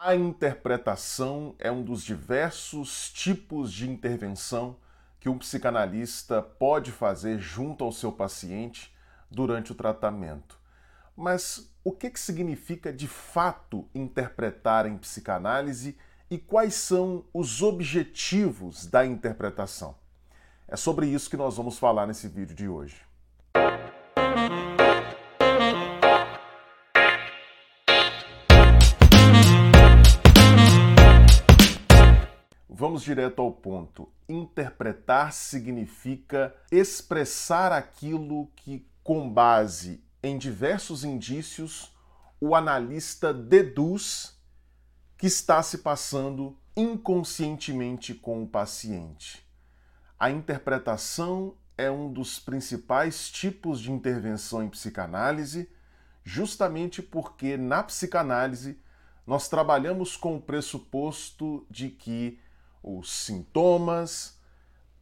A interpretação é um dos diversos tipos de intervenção que um psicanalista pode fazer junto ao seu paciente durante o tratamento. Mas o que, que significa de fato interpretar em psicanálise e quais são os objetivos da interpretação? É sobre isso que nós vamos falar nesse vídeo de hoje. Vamos direto ao ponto. Interpretar significa expressar aquilo que, com base em diversos indícios, o analista deduz que está se passando inconscientemente com o paciente. A interpretação é um dos principais tipos de intervenção em psicanálise, justamente porque na psicanálise nós trabalhamos com o pressuposto de que os sintomas,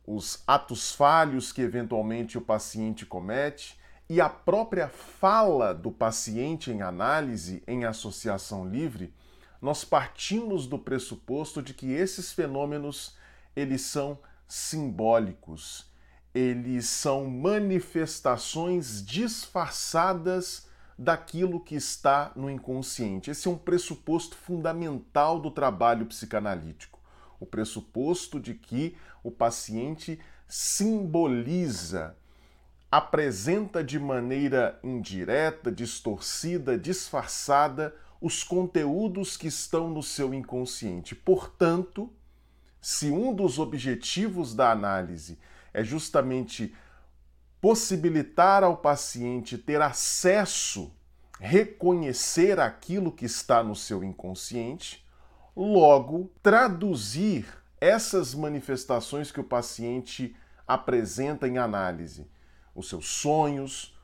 os atos falhos que eventualmente o paciente comete e a própria fala do paciente em análise em associação livre, nós partimos do pressuposto de que esses fenômenos eles são simbólicos, eles são manifestações disfarçadas daquilo que está no inconsciente. Esse é um pressuposto fundamental do trabalho psicanalítico o pressuposto de que o paciente simboliza, apresenta de maneira indireta, distorcida, disfarçada os conteúdos que estão no seu inconsciente. Portanto, se um dos objetivos da análise é justamente possibilitar ao paciente ter acesso, reconhecer aquilo que está no seu inconsciente, Logo, traduzir essas manifestações que o paciente apresenta em análise, os seus sonhos,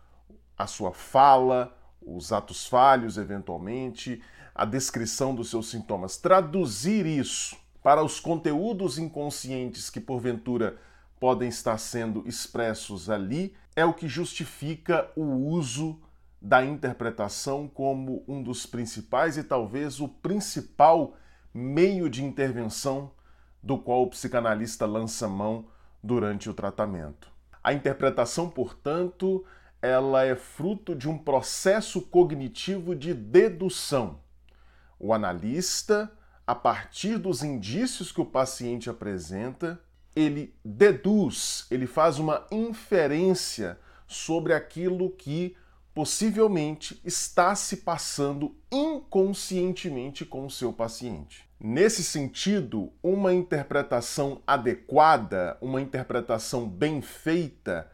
a sua fala, os atos falhos, eventualmente, a descrição dos seus sintomas, traduzir isso para os conteúdos inconscientes que porventura podem estar sendo expressos ali, é o que justifica o uso da interpretação como um dos principais e talvez o principal meio de intervenção do qual o psicanalista lança mão durante o tratamento. A interpretação, portanto, ela é fruto de um processo cognitivo de dedução. O analista, a partir dos indícios que o paciente apresenta, ele deduz, ele faz uma inferência sobre aquilo que possivelmente está se passando inconscientemente com o seu paciente. Nesse sentido, uma interpretação adequada, uma interpretação bem feita,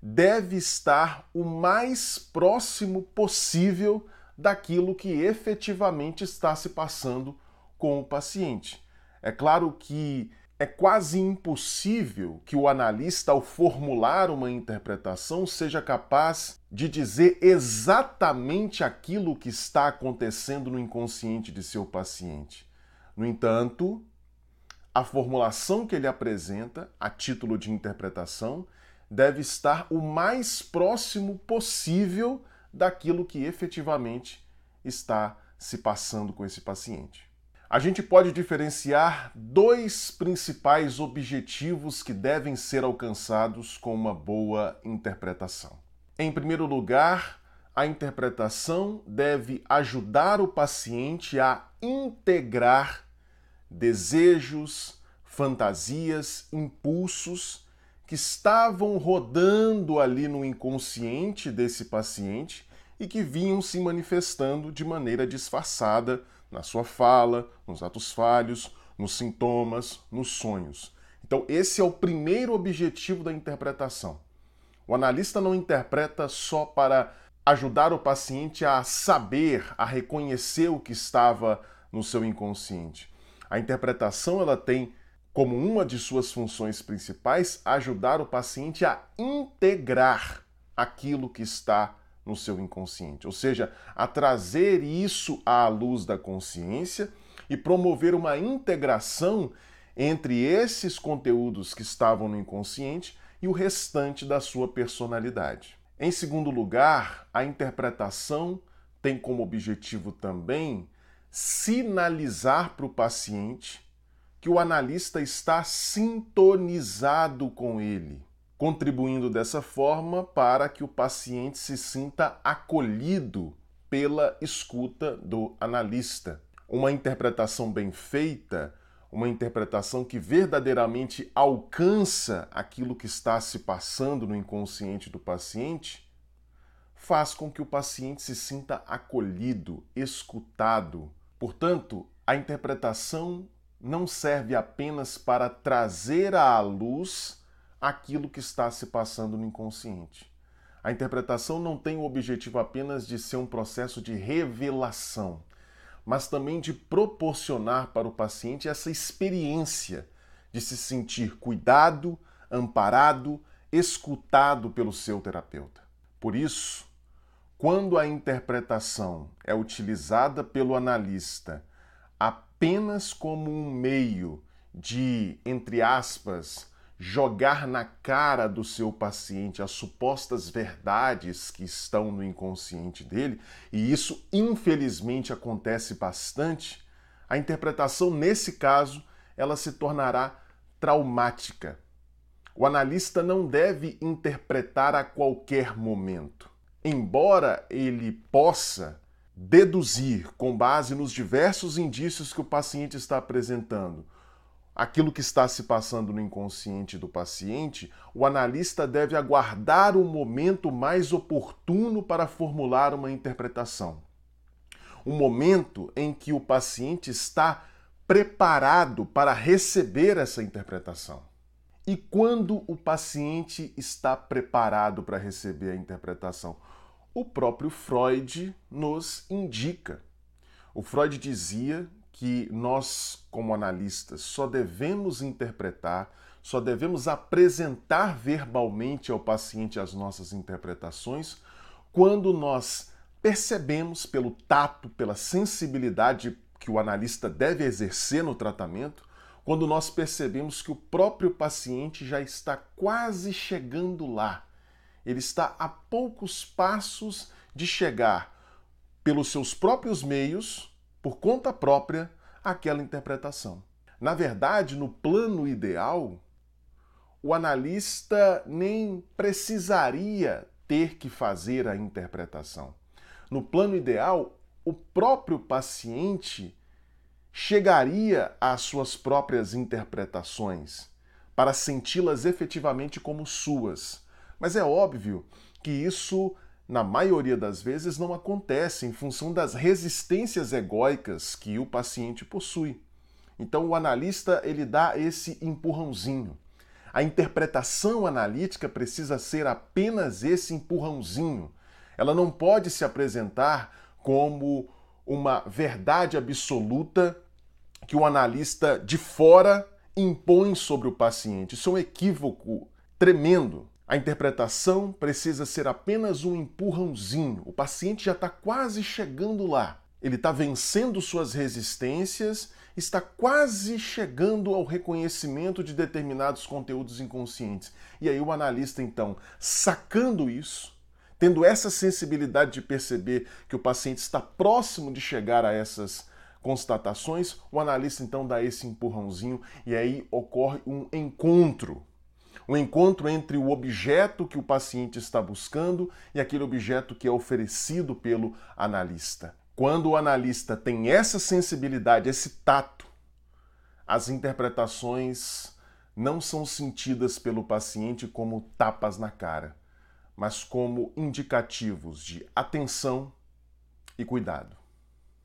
deve estar o mais próximo possível daquilo que efetivamente está se passando com o paciente. É claro que é quase impossível que o analista, ao formular uma interpretação, seja capaz de dizer exatamente aquilo que está acontecendo no inconsciente de seu paciente. No entanto, a formulação que ele apresenta, a título de interpretação, deve estar o mais próximo possível daquilo que efetivamente está se passando com esse paciente a gente pode diferenciar dois principais objetivos que devem ser alcançados com uma boa interpretação. Em primeiro lugar, a interpretação deve ajudar o paciente a integrar desejos, fantasias, impulsos que estavam rodando ali no inconsciente desse paciente e que vinham se manifestando de maneira disfarçada na sua fala, nos atos falhos, nos sintomas, nos sonhos. Então, esse é o primeiro objetivo da interpretação. O analista não interpreta só para ajudar o paciente a saber, a reconhecer o que estava no seu inconsciente. A interpretação ela tem como uma de suas funções principais ajudar o paciente a integrar aquilo que está no seu inconsciente, ou seja, a trazer isso à luz da consciência e promover uma integração entre esses conteúdos que estavam no inconsciente e o restante da sua personalidade. Em segundo lugar, a interpretação tem como objetivo também sinalizar para o paciente que o analista está sintonizado com ele, contribuindo dessa forma para que o paciente se sinta acolhido pela escuta do analista. Uma interpretação bem feita, uma interpretação que verdadeiramente alcança aquilo que está se passando no inconsciente do paciente, faz com que o paciente se sinta acolhido, escutado. Portanto, a interpretação não serve apenas para trazer à luz aquilo que está se passando no inconsciente. A interpretação não tem o objetivo apenas de ser um processo de revelação, mas também de proporcionar para o paciente essa experiência de se sentir cuidado, amparado, escutado pelo seu terapeuta. Por isso, quando a interpretação é utilizada pelo analista apenas como um meio de, entre aspas, jogar na cara do seu paciente as supostas verdades que estão no inconsciente dele, e isso infelizmente acontece bastante, a interpretação nesse caso, ela se tornará traumática. O analista não deve interpretar a qualquer momento. Embora ele possa deduzir, com base nos diversos indícios que o paciente está apresentando, aquilo que está se passando no inconsciente do paciente, o analista deve aguardar o momento mais oportuno para formular uma interpretação. Um momento em que o paciente está preparado para receber essa interpretação. E quando o paciente está preparado para receber a interpretação? o próprio Freud nos indica. O Freud dizia que nós, como analistas, só devemos interpretar, só devemos apresentar verbalmente ao paciente as nossas interpretações quando nós percebemos pelo tato, pela sensibilidade que o analista deve exercer no tratamento, quando nós percebemos que o próprio paciente já está quase chegando lá. Ele está a poucos passos de chegar, pelos seus próprios meios, por conta própria, àquela interpretação. Na verdade, no plano ideal, o analista nem precisaria ter que fazer a interpretação. No plano ideal, o próprio paciente chegaria às suas próprias interpretações para senti-las efetivamente como suas mas é óbvio que isso, na maioria das vezes, não acontece em função das resistências egóicas que o paciente possui. Então o analista ele dá esse empurrãozinho. A interpretação analítica precisa ser apenas esse empurrãozinho. Ela não pode se apresentar como uma verdade absoluta que o analista de fora impõe sobre o paciente. Isso é um equívoco tremendo. A interpretação precisa ser apenas um empurrãozinho. O paciente já está quase chegando lá. Ele está vencendo suas resistências, está quase chegando ao reconhecimento de determinados conteúdos inconscientes. E aí o analista, então, sacando isso, tendo essa sensibilidade de perceber que o paciente está próximo de chegar a essas constatações, o analista então dá esse empurrãozinho e aí ocorre um encontro um encontro entre o objeto que o paciente está buscando e aquele objeto que é oferecido pelo analista. Quando o analista tem essa sensibilidade, esse tato, as interpretações não são sentidas pelo paciente como tapas na cara, mas como indicativos de atenção e cuidado.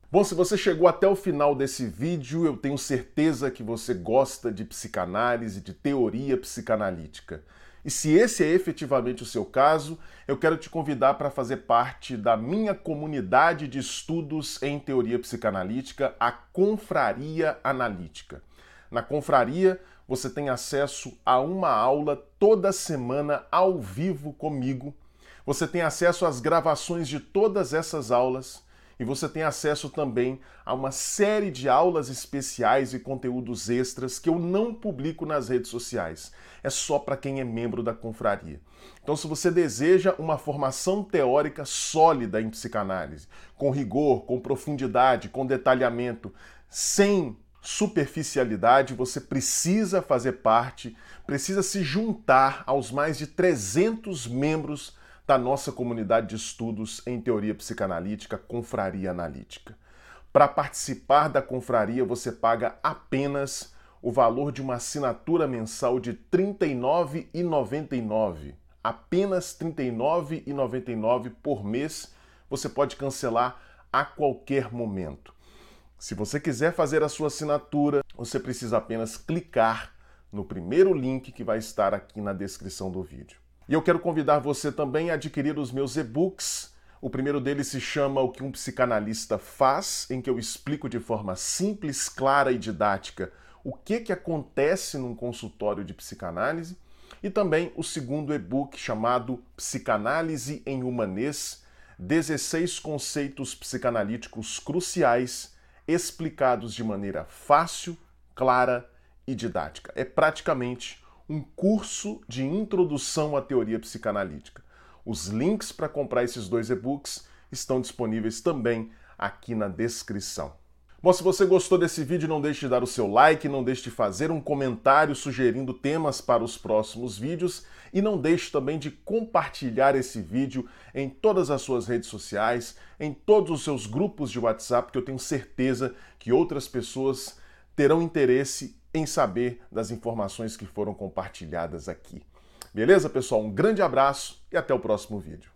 Bom, se você chegou até o final desse vídeo, eu tenho certeza que você gosta de psicanálise, de teoria psicanalítica. E se esse é efetivamente o seu caso, eu quero te convidar para fazer parte da minha comunidade de estudos em teoria psicanalítica, a Confraria Analítica. Na Confraria, você tem acesso a uma aula toda semana ao vivo comigo. Você tem acesso às gravações de todas essas aulas E você tem acesso também a uma série de aulas especiais e conteúdos extras que eu não publico nas redes sociais. É só para quem é membro da confraria. Então, se você deseja uma formação teórica sólida em psicanálise, com rigor, com profundidade, com detalhamento, sem superficialidade, você precisa fazer parte, precisa se juntar aos mais de 300 membros da nossa comunidade de estudos em teoria psicanalítica, Confraria Analítica. Para participar da confraria, você paga apenas o valor de uma assinatura mensal de R$ 39,99. Apenas R$ 39,99 por mês. Você pode cancelar a qualquer momento. Se você quiser fazer a sua assinatura, você precisa apenas clicar no primeiro link que vai estar aqui na descrição do vídeo. E eu quero convidar você também a adquirir os meus e-books. O primeiro deles se chama O que um psicanalista faz, em que eu explico de forma simples, clara e didática o que, que acontece num consultório de psicanálise. E também o segundo e-book chamado Psicanálise em Humanês, 16 conceitos psicanalíticos cruciais explicados de maneira fácil, clara e didática. É praticamente um curso de introdução à teoria psicanalítica. Os links para comprar esses dois e-books estão disponíveis também aqui na descrição. Bom, se você gostou desse vídeo, não deixe de dar o seu like, não deixe de fazer um comentário sugerindo temas para os próximos vídeos e não deixe também de compartilhar esse vídeo em todas as suas redes sociais, em todos os seus grupos de WhatsApp, que eu tenho certeza que outras pessoas terão interesse em saber das informações que foram compartilhadas aqui. Beleza, pessoal? Um grande abraço e até o próximo vídeo.